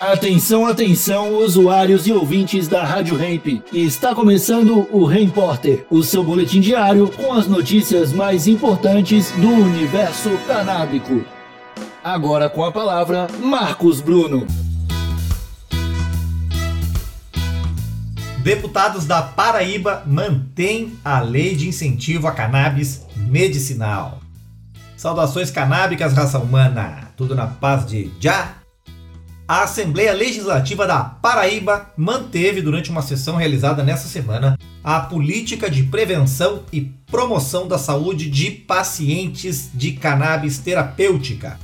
Atenção, atenção, usuários e ouvintes da Rádio Hemp. Está começando o Repórter, o seu boletim diário com as notícias mais importantes do universo canábico. Agora com a palavra, Marcos Bruno. Deputados da Paraíba mantêm a lei de incentivo a cannabis medicinal. Saudações canábicas, raça humana. Tudo na paz de Já? A Assembleia Legislativa da Paraíba manteve, durante uma sessão realizada nesta semana, a política de prevenção e promoção da saúde de pacientes de cannabis terapêutica,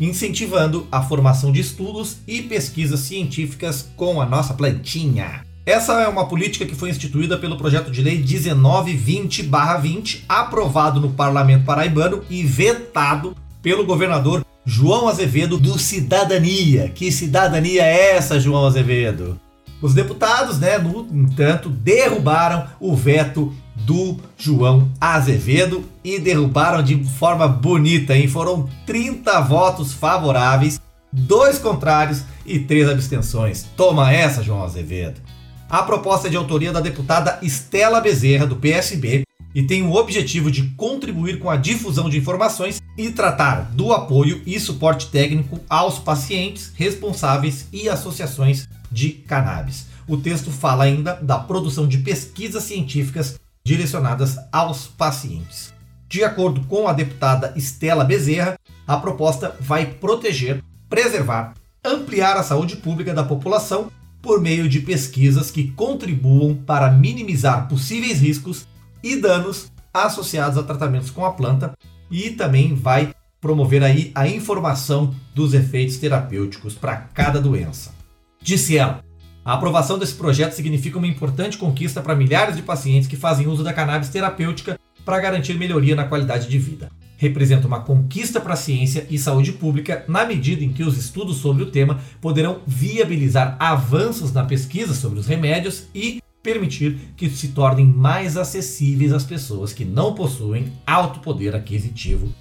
incentivando a formação de estudos e pesquisas científicas com a nossa plantinha. Essa é uma política que foi instituída pelo projeto de lei 1920-20, aprovado no Parlamento Paraibano e vetado pelo governador João Azevedo do Cidadania. Que cidadania é essa, João Azevedo? Os deputados, né, no entanto, derrubaram o veto do João Azevedo e derrubaram de forma bonita, hein? Foram 30 votos favoráveis, dois contrários e três abstenções. Toma essa, João Azevedo. A proposta é de autoria da deputada Estela Bezerra, do PSB, e tem o objetivo de contribuir com a difusão de informações e tratar do apoio e suporte técnico aos pacientes, responsáveis e associações de cannabis. O texto fala ainda da produção de pesquisas científicas direcionadas aos pacientes. De acordo com a deputada Estela Bezerra, a proposta vai proteger, preservar, ampliar a saúde pública da população por meio de pesquisas que contribuam para minimizar possíveis riscos e danos associados a tratamentos com a planta e também vai promover aí a informação dos efeitos terapêuticos para cada doença. Disse ela, a aprovação desse projeto significa uma importante conquista para milhares de pacientes que fazem uso da cannabis terapêutica para garantir melhoria na qualidade de vida. Representa uma conquista para a ciência e saúde pública na medida em que os estudos sobre o tema poderão viabilizar avanços na pesquisa sobre os remédios e permitir que se tornem mais acessíveis às pessoas que não possuem alto poder aquisitivo,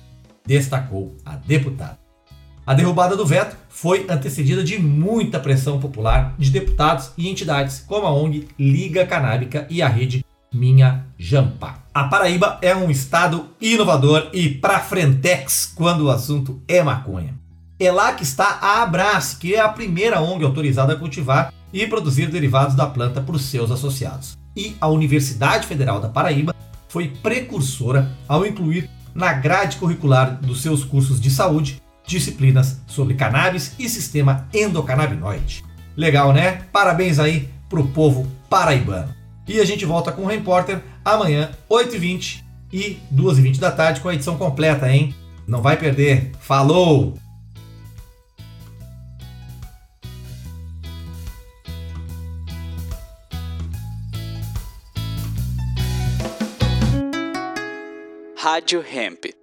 destacou a deputada. A derrubada do veto foi antecedida de muita pressão popular de deputados e entidades, como a ONG Liga Canábica e a rede Minha Jampa. A Paraíba é um estado inovador e pra frentex quando o assunto é maconha. É lá que está a Abrace, que é a primeira ONG autorizada a cultivar e produzir derivados da planta por seus associados. E a Universidade Federal da Paraíba foi precursora ao incluir na grade curricular dos seus cursos de saúde disciplinas sobre cannabis e sistema endocannabinoide. Legal, né? Parabéns aí pro povo paraibano. E a gente volta com o Repórter amanhã, 8h20 e 2h20 da tarde com a edição completa, hein? Não vai perder. Falou! Rádio Hemp.